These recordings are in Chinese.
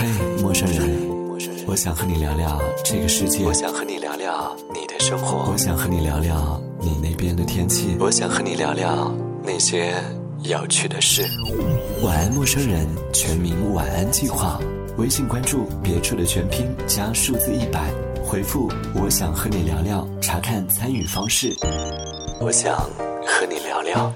嘿，陌生人，我想和你聊聊这个世界。我想和你聊聊你的生活。我想和你聊聊你那边的天气。我想和你聊聊那些有趣的事。晚安，陌生人，全民晚安计划。微信关注别处的全拼加数字一百，回复我想和你聊聊，查看参与方式。我想和你聊聊。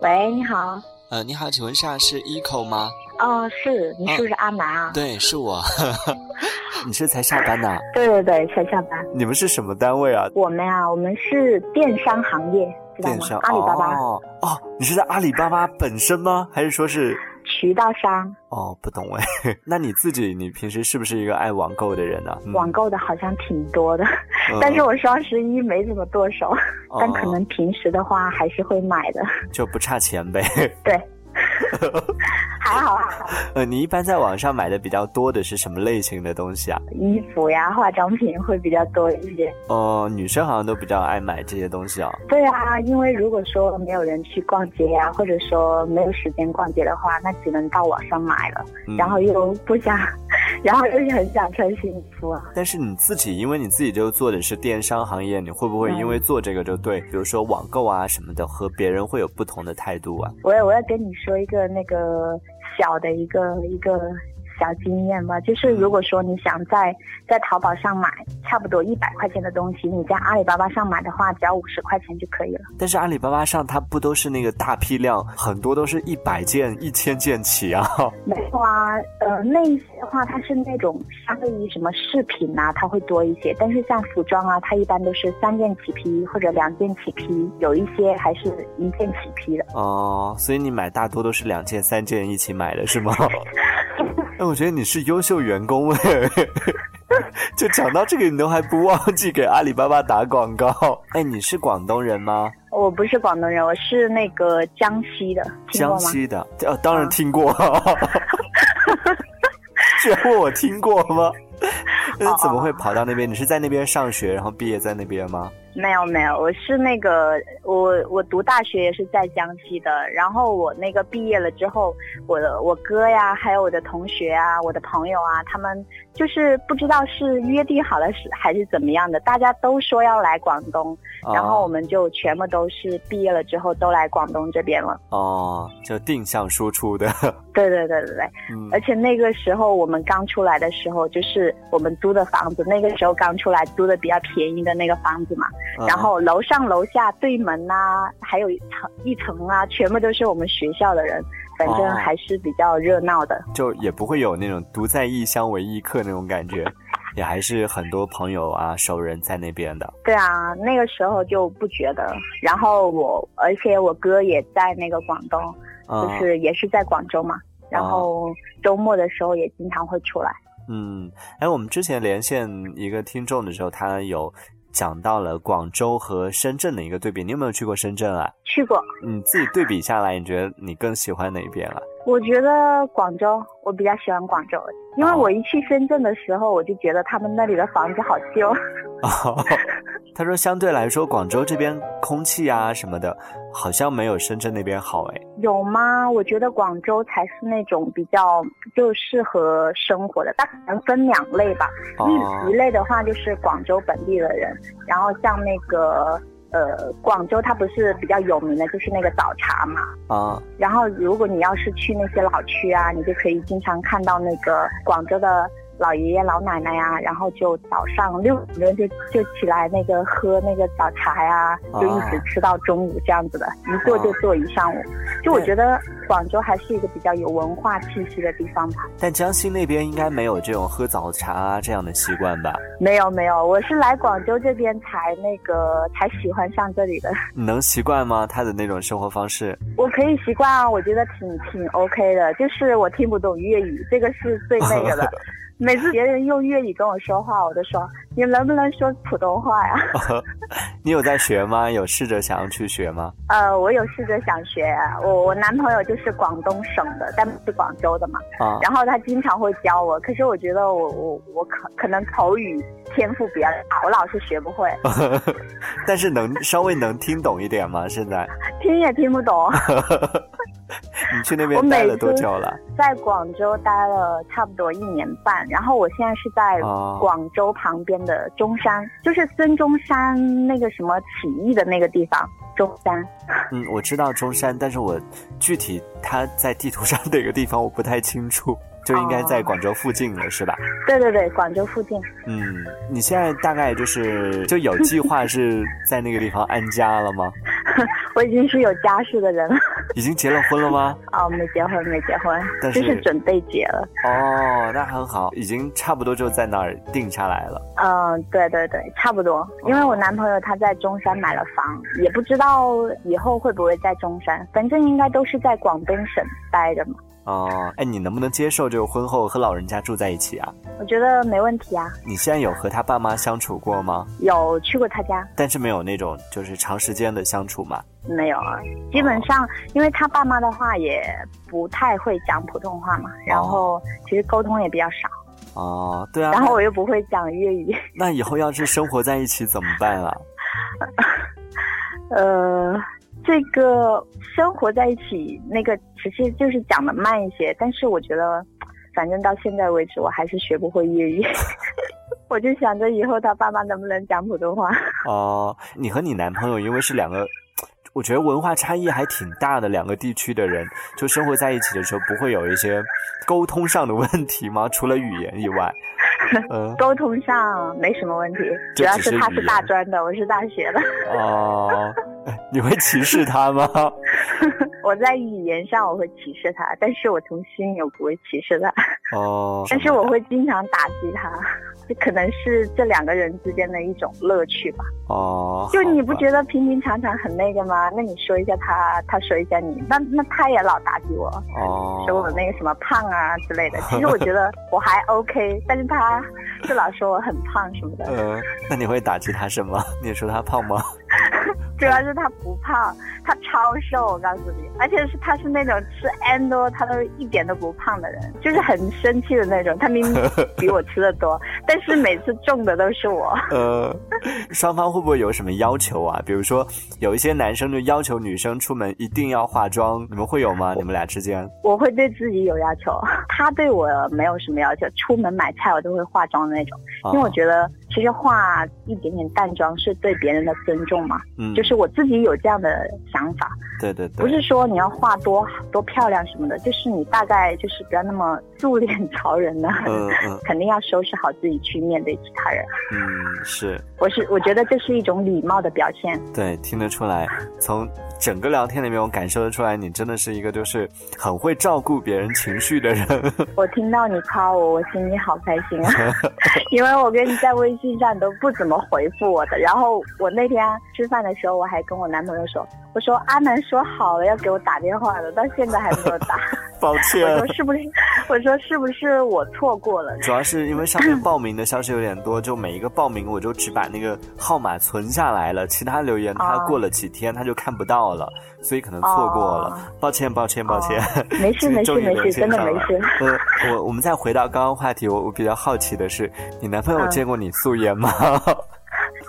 喂，你好。呃，你好，请问下是 Eco 吗？哦，是，你是不是阿南啊？对，是我。你是才下班呐？对对对，才下班。你们是什么单位啊？我们啊，我们是电商行业，知道吗？阿里巴巴。哦哦，你是在阿里巴巴本身吗？还是说是渠道商？哦，不懂哎。那你自己，你平时是不是一个爱网购的人呢？网购的好像挺多的，但是我双十一没怎么剁手，但可能平时的话还是会买的。就不差钱呗。对。还 好还好。呃，你一般在网上买的比较多的是什么类型的东西啊？衣服呀，化妆品会比较多一些。哦，女生好像都比较爱买这些东西哦。对啊，因为如果说没有人去逛街呀，或者说没有时间逛街的话，那只能到网上买了。然后又不想，然后又很想穿新衣服啊。但是你自己，因为你自己就做的是电商行业，你会不会因为做这个就对，比如说网购啊什么的，和别人会有不同的态度啊？我我要跟你说一个个那个。小的一个一个小经验吧，就是如果说你想在在淘宝上买差不多一百块钱的东西，你在阿里巴巴上买的话，只要五十块钱就可以了。但是阿里巴巴上它不都是那个大批量，很多都是一百件、一千件起啊？没有啊，呃，那一些的话它是那种相对于什么饰品啊，它会多一些。但是像服装啊，它一般都是三件起批或者两件起批，有一些还是一件起批的。哦，所以你买大多都是两件、三件一起买的是吗？哎，我觉得你是优秀员工哎，就讲到这个，你都还不忘记给阿里巴巴打广告。哎，你是广东人吗？我不是广东人，我是那个江西的。江西的，呃，当然听过。居然问我听过吗？那怎么会跑到那边？你是在那边上学，然后毕业在那边吗？没有没有，我是那个我我读大学也是在江西的，然后我那个毕业了之后，我的我哥呀，还有我的同学啊，我的朋友啊，他们就是不知道是约定好了是还是怎么样的，大家都说要来广东，然后我们就全部都是毕业了之后都来广东这边了。哦，就定向输出的。对对对对对，而且那个时候我们刚出来的时候，就是我们租的房子，那个时候刚出来租的比较便宜的那个房子嘛。然后楼上楼下对门呐，还有一层一层啊，全部都是我们学校的人，反正还是比较热闹的。就也不会有那种独在异乡为异客那种感觉，也还是很多朋友啊熟人在那边的。对啊，那个时候就不觉得。然后我，而且我哥也在那个广东，就是也是在广州嘛。然后周末的时候也经常会出来。嗯，哎，我们之前连线一个听众的时候，他有。讲到了广州和深圳的一个对比，你有没有去过深圳啊？去过。你自己对比下来，你觉得你更喜欢哪边啊？我觉得广州，我比较喜欢广州，因为我一去深圳的时候，我就觉得他们那里的房子好旧。他说，相对来说，广州这边空气啊什么的，好像没有深圳那边好哎。有吗？我觉得广州才是那种比较就适合生活的，它可能分两类吧。一一类的话就是广州本地的人，然后像那个。呃，广州它不是比较有名的，就是那个早茶嘛。啊。然后，如果你要是去那些老区啊，你就可以经常看到那个广州的。老爷爷老奶奶呀，然后就早上六点就就起来那个喝那个早茶呀，就一直吃到中午这样子的，一坐就坐一上午。就我觉得广州还是一个比较有文化气息的地方吧。但江西那边应该没有这种喝早茶这样的习惯吧？没有没有，我是来广州这边才那个才喜欢上这里的。你 能习惯吗？他的那种生活方式？我可以习惯啊，我觉得挺挺 OK 的。就是我听不懂粤语，这个是最那个的。每次别人用粤语跟我说话，我都说你能不能说普通话呀？你有在学吗？有试着想要去学吗？呃，我有试着想学。我我男朋友就是广东省的，但不是广州的嘛。啊。然后他经常会教我，可是我觉得我我我可可能口语天赋比较差，我老是学不会。但是能稍微能听懂一点吗？现在？听也听不懂。你去那边待了多久了？在广州待了差不多一年半，然后我现在是在广州旁边的中山，就是孙中山那个什么起义的那个地方。中山。嗯，我知道中山，但是我具体它在地图上哪个地方我不太清楚。就应该在广州附近了，是吧？对对对，广州附近。嗯，你现在大概就是就有计划是在那个地方安家了吗？我已经是有家室的人了。已经结了婚了吗？哦，没结婚，没结婚，就是准备结了。哦，那很好，已经差不多就在那儿定下来了。嗯，对对对，差不多。因为我男朋友他在中山买了房，也不知道以后会不会在中山，反正应该都是在广东省待着嘛。哦，哎，你能不能接受这个婚后和老人家住在一起啊？我觉得没问题啊。你现在有和他爸妈相处过吗？有去过他家，但是没有那种就是长时间的相处嘛？没有啊，基本上因为他爸妈的话也不太会讲普通话嘛，然后其实沟通也比较少。哦，对啊。然后我又不会讲粤语。那以后要是生活在一起怎么办啊？呃。这个生活在一起，那个其实就是讲的慢一些，但是我觉得，反正到现在为止，我还是学不会粤语。我就想着以后他爸妈能不能讲普通话。哦，你和你男朋友因为是两个，我觉得文化差异还挺大的两个地区的人，就生活在一起的时候，不会有一些沟通上的问题吗？除了语言以外，沟通上没什么问题，主要是他是大专的，我是大学的。哦。你会歧视他吗？我在语言上我会歧视他，但是我从心里我不会歧视他。哦。但是我会经常打击他，这可能是这两个人之间的一种乐趣吧。哦。就你不觉得平平常常很那个吗？那你说一下他，他说一下你，那那他也老打击我，说我那个什么胖啊之类的。其实我觉得 我还 OK，但是他就老说我很胖什么的。嗯，那你会打击他什么？你说他胖吗？主要是他不胖，他超瘦，我告诉你，而且是他是那种吃 N 多他都一点都不胖的人，就是很生气的那种。他明明比我吃的多，但是每次中的都是我。呃，双方会不会有什么要求啊？比如说有一些男生就要求女生出门一定要化妆，你们会有吗？你们俩之间？我会对自己有要求，他对我没有什么要求。出门买菜我都会化妆的那种，因为我觉得其实化一点点淡妆是对别人的尊重嘛。嗯，就是。我自己有这样的想法，对对对，不是说你要画多多漂亮什么的，就是你大概就是不要那么素脸朝人呢，嗯嗯，肯定要收拾好自己去面对其他人。嗯，是，我是我觉得这是一种礼貌的表现。对，听得出来，从整个聊天里面我感受得出来，你真的是一个就是很会照顾别人情绪的人。我听到你夸我，我心里好开心啊，因为我跟你在微信上都不怎么回复我的，然后我那天吃饭的时候。我还跟我男朋友说，我说阿南说好了要给我打电话的，到现在还没有打。抱歉。我说是不是？我说是不是我错过了？主要是因为上面报名的消息有点多，就每一个报名我就只把那个号码存下来了，其他留言他过了几天他就看不到了，所以可能错过了。抱歉，抱歉，抱歉。没事，没事，没事，真的没事。呃，我我们再回到刚刚话题，我我比较好奇的是，你男朋友见过你素颜吗？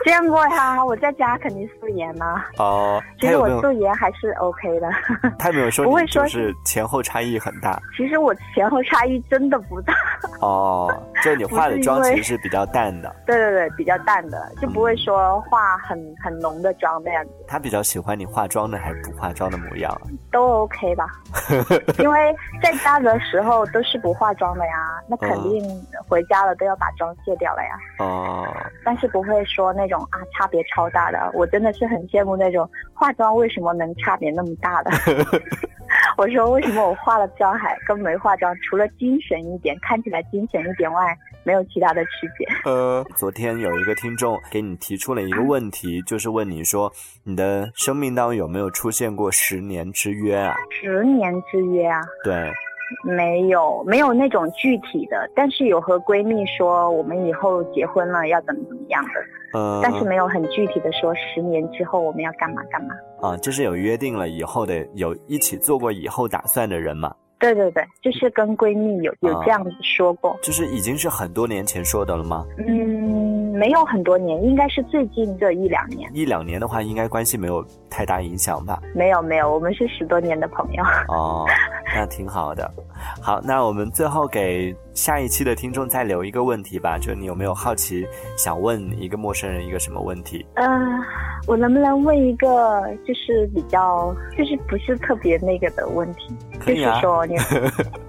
见过呀，我在家肯定素颜嘛。哦，其实我素颜还是 OK 的。他有没有说，不会说是前后差异很大。其实我前后差异真的不大。哦，就你化的妆其实是比较淡的。对对对，比较淡的，就不会说化很很浓的妆那样子。他比较喜欢你化妆的还是不化妆的模样？都 OK 吧，因为在家的时候都是不化妆的呀，那肯定回家了都要把妆卸掉了呀。哦。但是不会说那种。啊，差别超大的，我真的是很羡慕那种化妆为什么能差别那么大的。我说为什么我化了妆还跟没化妆，除了精神一点，看起来精神一点外，没有其他的区别。呃，昨天有一个听众给你提出了一个问题，就是问你说你的生命当中有没有出现过十年之约啊？十年之约啊？对。没有，没有那种具体的，但是有和闺蜜说我们以后结婚了要怎么怎么样的，呃，但是没有很具体的说十年之后我们要干嘛干嘛。啊，就是有约定了以后的，有一起做过以后打算的人嘛。对对对，就是跟闺蜜有有这样子说过。就是已经是很多年前说的了吗？嗯，没有很多年，应该是最近这一两年。一两年的话，应该关系没有太大影响吧？没有没有，我们是十多年的朋友。哦，那挺好的。好，那我们最后给下一期的听众再留一个问题吧，就你有没有好奇想问一个陌生人一个什么问题？嗯，我能不能问一个就是比较就是不是特别那个的问题？就是说你，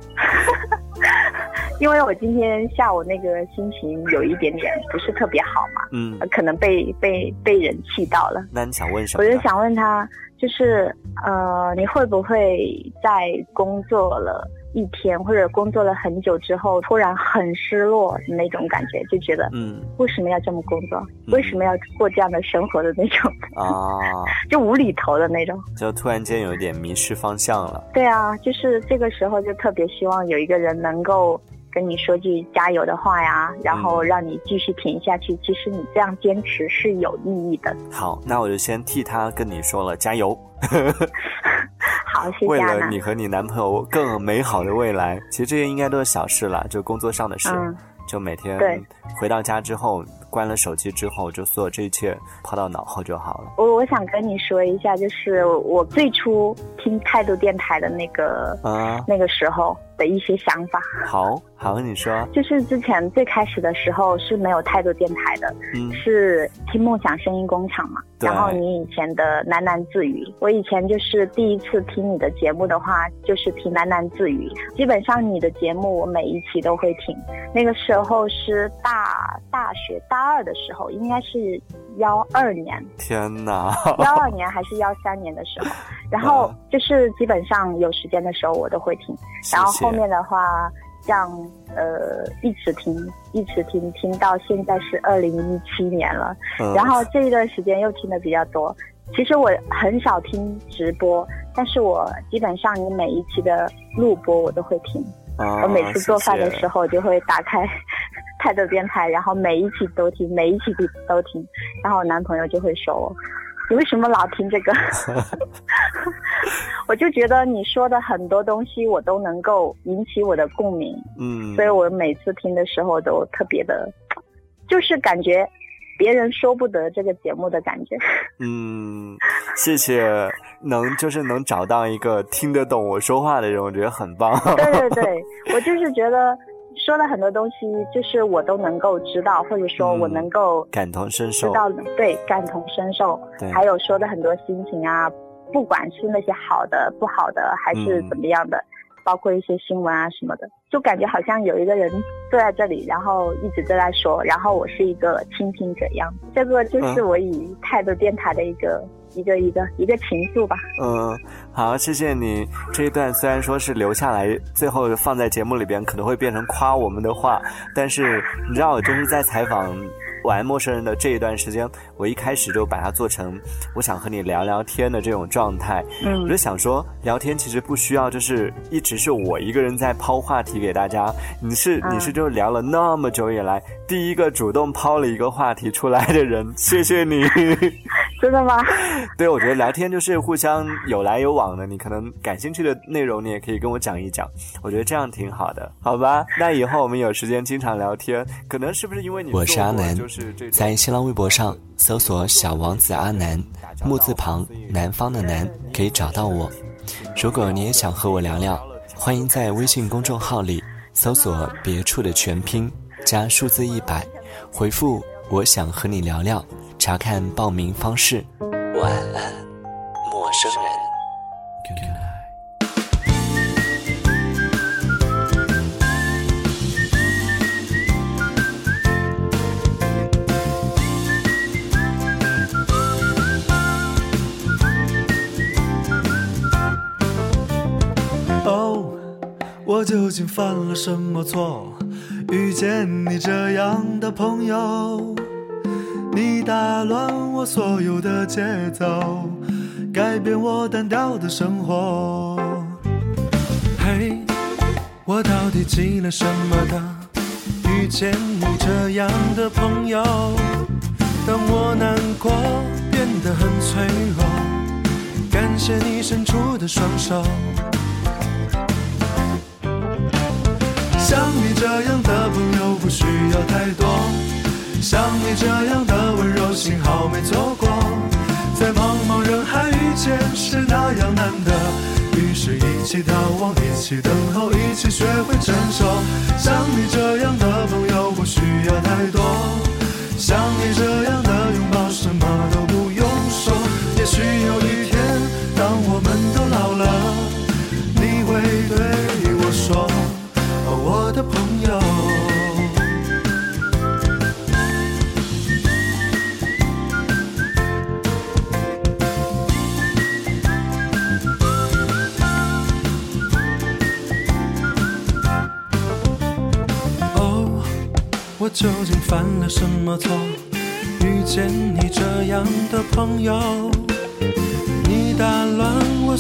因为我今天下午那个心情有一点点不是特别好嘛，嗯，可能被被被人气到了。那你想问什么？我就想问他，就是呃，你会不会在工作了？一天或者工作了很久之后，突然很失落的那种感觉，就觉得，嗯，为什么要这么工作？为什么要过这样的生活的那种啊，就无厘头的那种，就突然间有一点迷失方向了。对啊，就是这个时候就特别希望有一个人能够跟你说句加油的话呀，然后让你继续挺下去。其实你这样坚持是有意义的。好，那我就先替他跟你说了，加油。好，谢谢。为了你和你男朋友更美好的未来，其实这些应该都是小事了，就工作上的事，就每天回到家之后。关了手机之后，就所有这一切抛到脑后就好了。我我想跟你说一下，就是我最初听态度电台的那个啊那个时候的一些想法。好，好，你说。就是之前最开始的时候是没有态度电台的，嗯，是听梦想声音工厂嘛。然后你以前的喃喃自语，我以前就是第一次听你的节目的话，就是听喃喃自语。基本上你的节目我每一期都会听。那个时候是大大学大。二的时候应该是幺二年，天哪，幺二年还是幺三年的时候，然后就是基本上有时间的时候我都会听，然后后面的话像呃一直听一直听听到现在是二零一七年了，然后这一段时间又听的比较多。其实我很少听直播，但是我基本上你每一期的录播我都会听，我每次做饭的时候就会打开。太多电台，然后每一期都听，每一期都听，然后我男朋友就会说我，你为什么老听这个？我就觉得你说的很多东西我都能够引起我的共鸣，嗯，所以我每次听的时候都特别的，就是感觉别人说不得这个节目的感觉。嗯，谢谢，能就是能找到一个听得懂我说话的人，我觉得很棒。对对对，我就是觉得。说了很多东西，就是我都能够知道，或者说我能够感同身受。知道，对，感同身受。对，还有说的很多心情啊，不管是那些好的、不好的，还是怎么样的，包括一些新闻啊什么的，就感觉好像有一个人坐在这里，然后一直都在说，然后我是一个倾听者一样。这个就是我以态度电台的一个。一个一个一个情愫吧。嗯，好，谢谢你这一段，虽然说是留下来，最后放在节目里边可能会变成夸我们的话，但是你知道，我就是在采访。玩陌生人的这一段时间，我一开始就把它做成我想和你聊聊天的这种状态。嗯，我就想说，聊天其实不需要就是一直是我一个人在抛话题给大家。你是你是就聊了那么久以来第一个主动抛了一个话题出来的人，谢谢你。真的吗？对，我觉得聊天就是互相有来有往的。你可能感兴趣的内容，你也可以跟我讲一讲。我觉得这样挺好的，好吧？那以后我们有时间经常聊天，可能是不是因为你我是阿南，在新浪微博上搜索“小王子阿南”，木字旁南方的南，可以找到我。如果你也想和我聊聊，欢迎在微信公众号里搜索“别处”的全拼加数字一百，回复“我想和你聊聊”，查看报名方式。晚安，陌生人。究竟犯了什么错？遇见你这样的朋友，你打乱我所有的节奏，改变我单调的生活。嘿，我到底积了什么的？遇见你这样的朋友，当我难过变得很脆弱，感谢你伸出的双手。像你这样的朋友不需要太多。像你这样的温柔，幸好没错过，在茫茫人海遇见是那样难得，于是一起逃亡，一起等候，一起学会承受。像你这样的朋友不需要太多，像你这样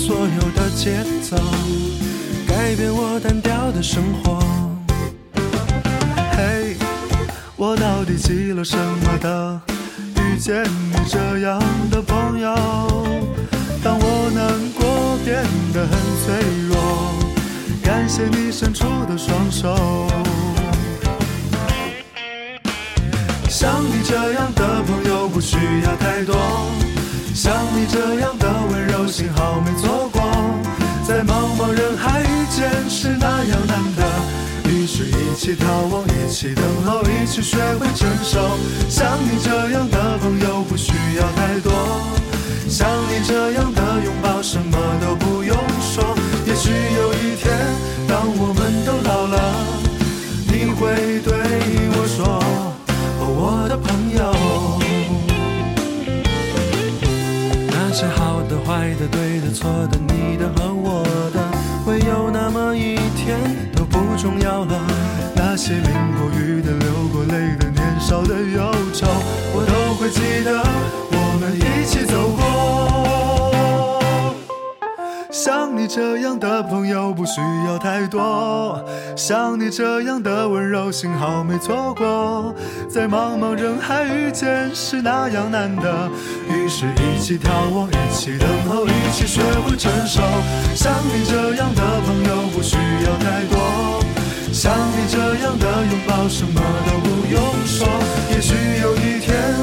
所有的节奏，改变我单调的生活。嘿，我到底积了什么德？遇见你这样的朋友，当我难过变得很脆弱，感谢你伸出的双手。像你这样的朋友不需要太多，像你这样的温柔幸好没错过，在茫茫人海遇见是那样难得，于是一起逃亡，一起等候，一起学会承受。像你这样的朋友不需要太多，像你这样的拥抱什么都不用说。也许有一天，当我们坏的、对的、错的、你的和我的，会有那么一天都不重要了。那些淋过雨的、流过泪的、年少的忧愁，我都会记得，像你这样的朋友不需要太多，像你这样的温柔幸好没错过，在茫茫人海遇见是那样难得，于是一起眺望，一起等候，一起学会承受。像你这样的朋友不需要太多，像你这样的拥抱什么都不用说。也许有一天，